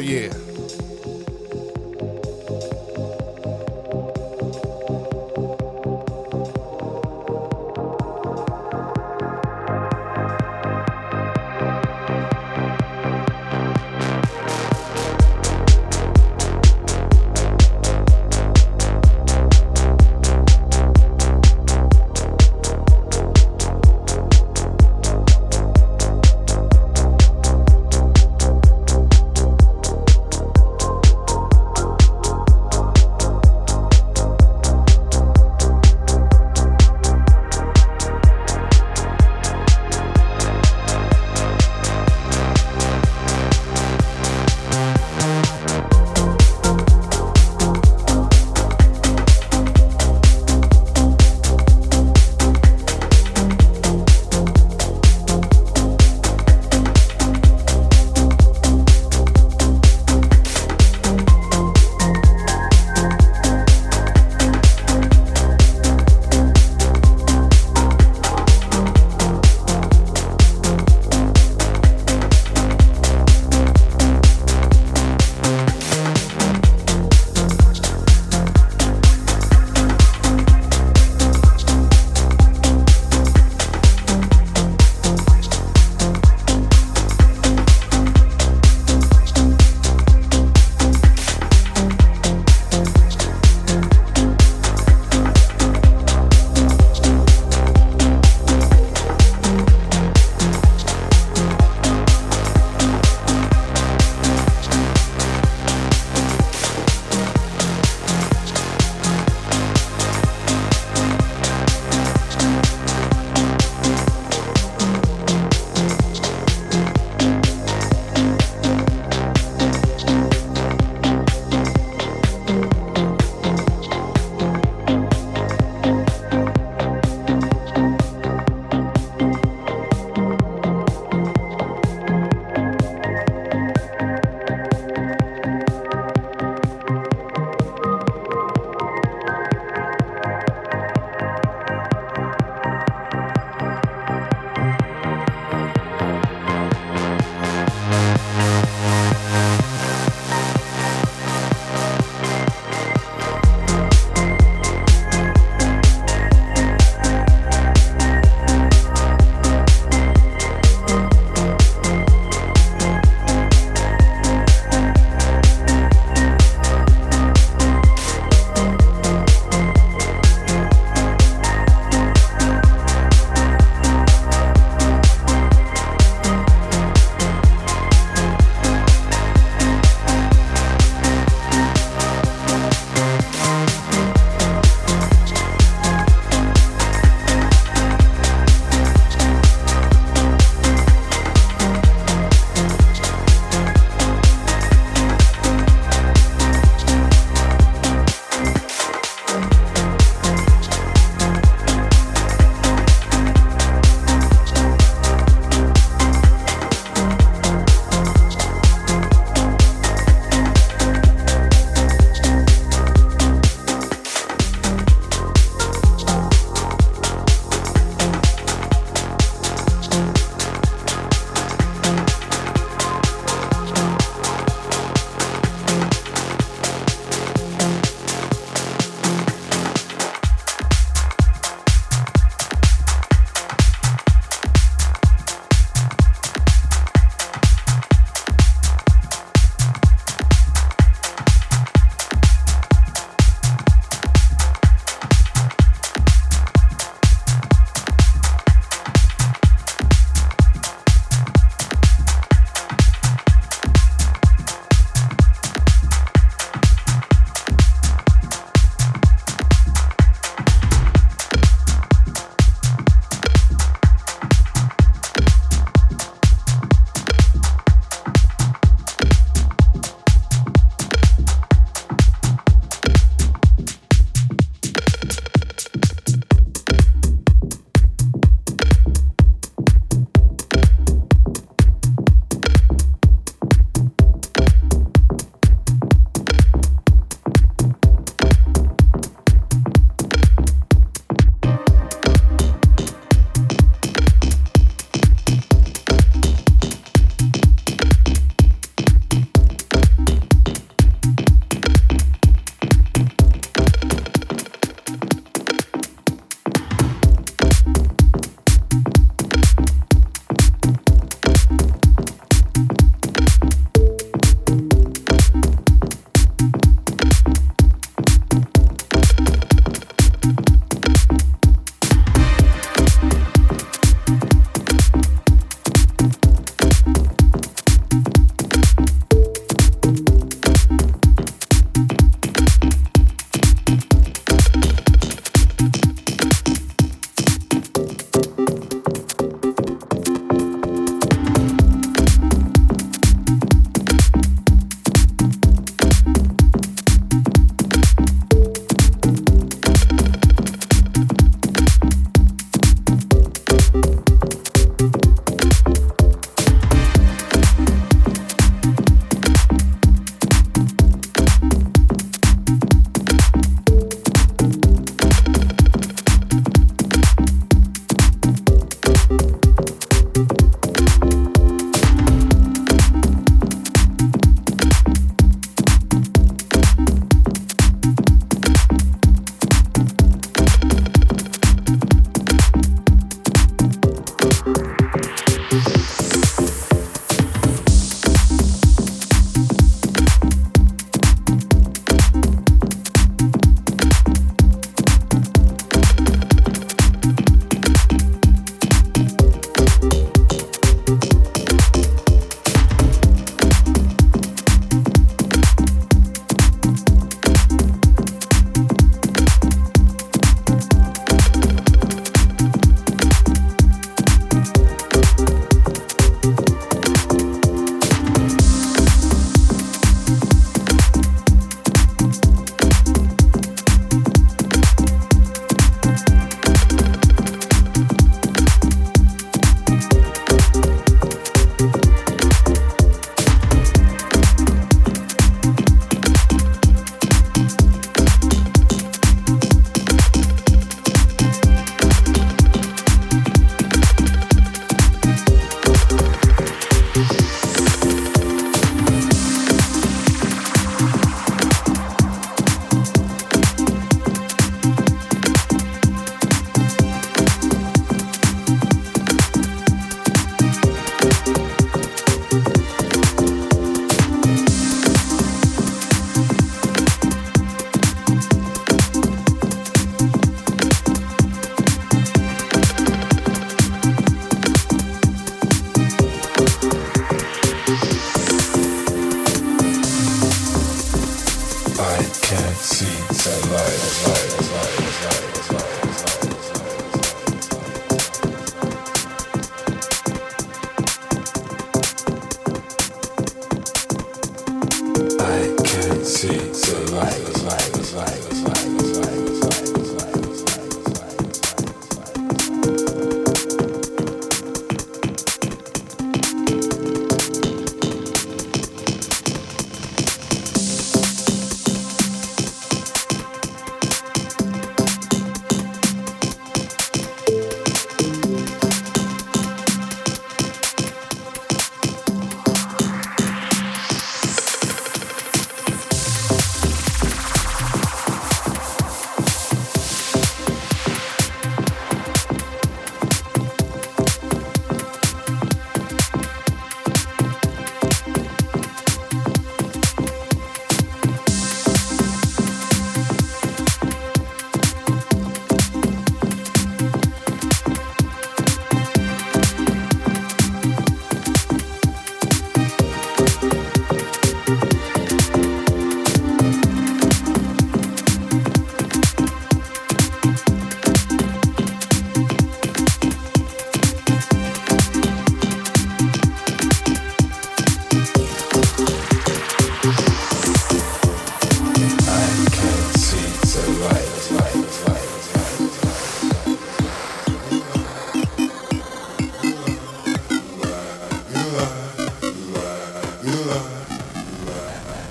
Oh, yeah.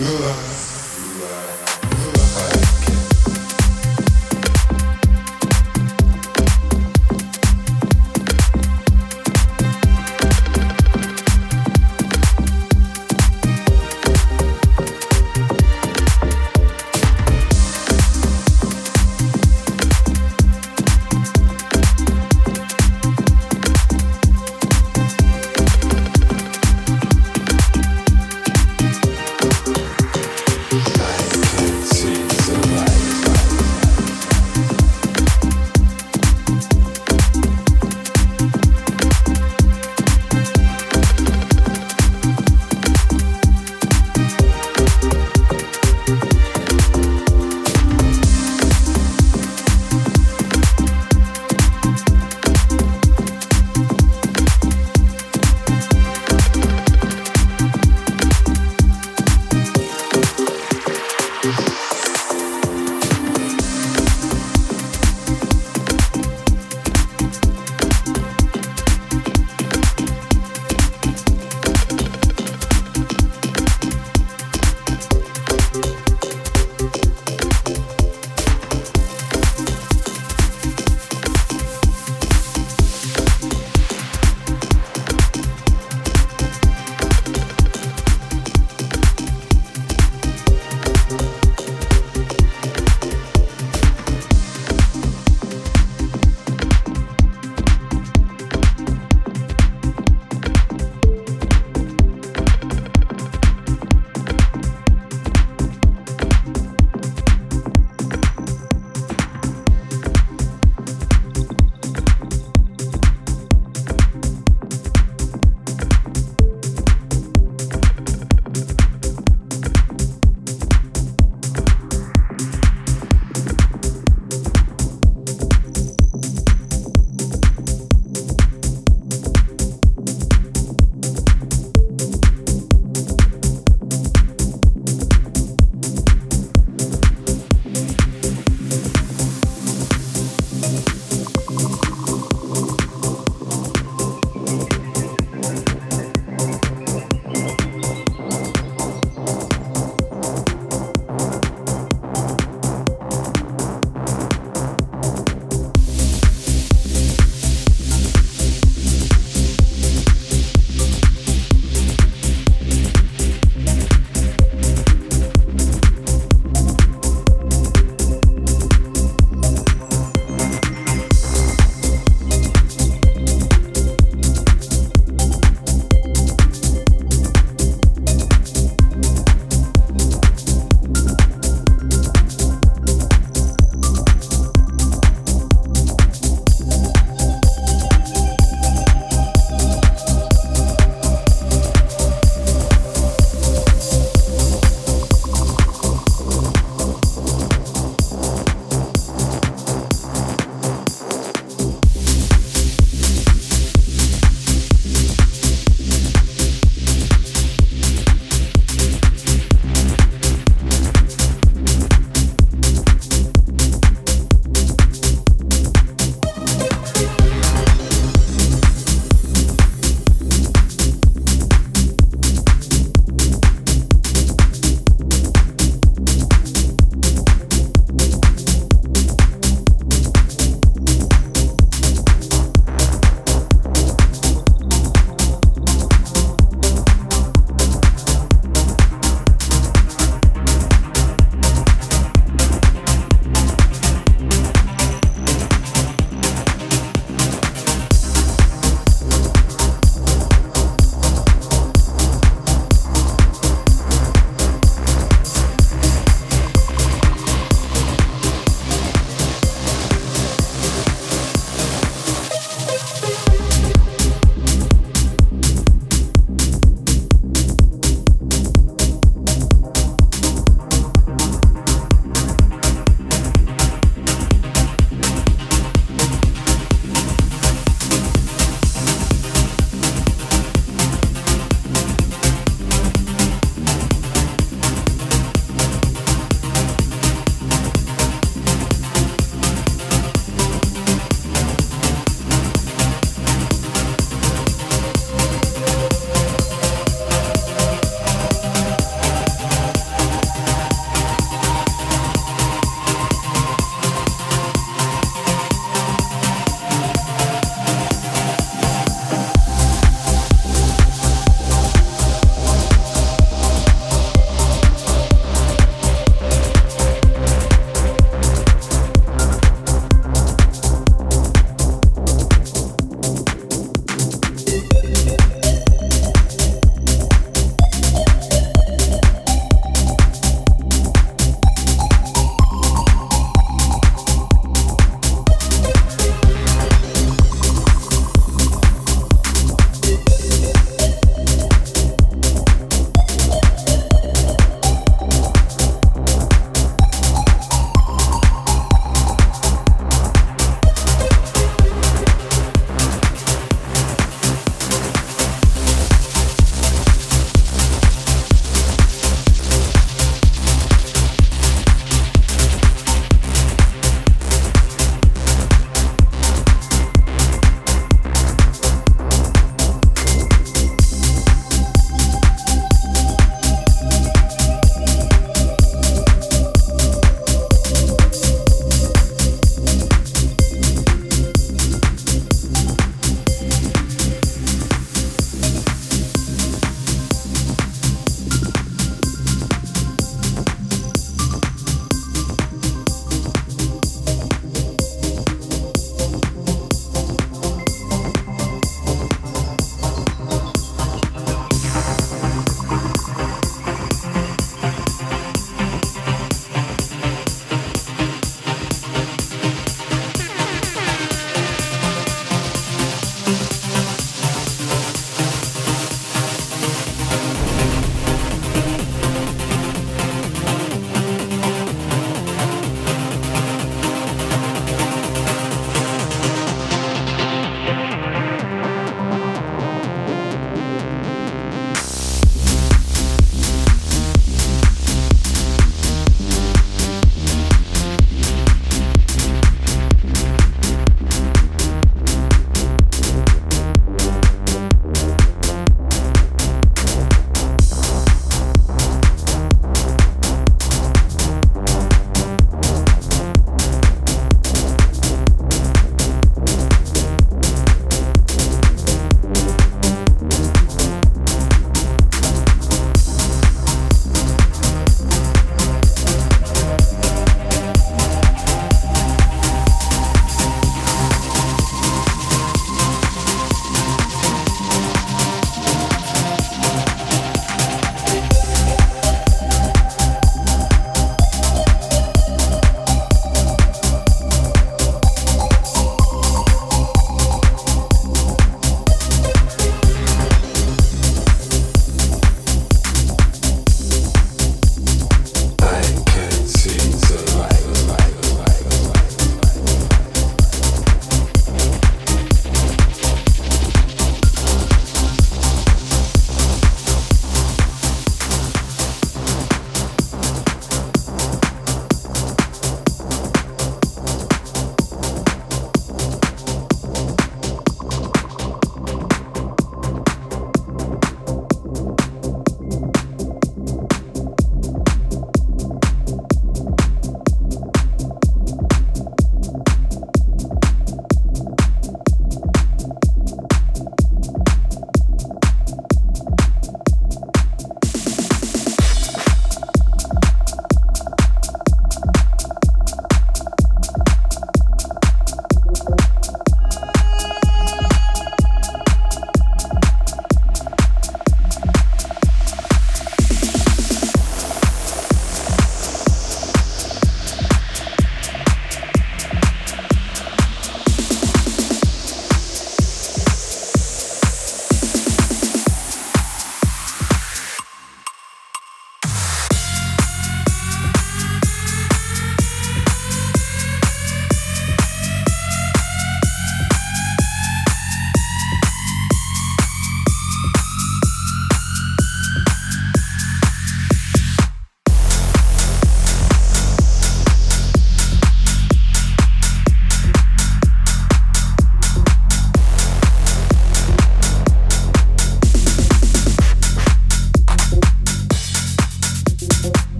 Gracias.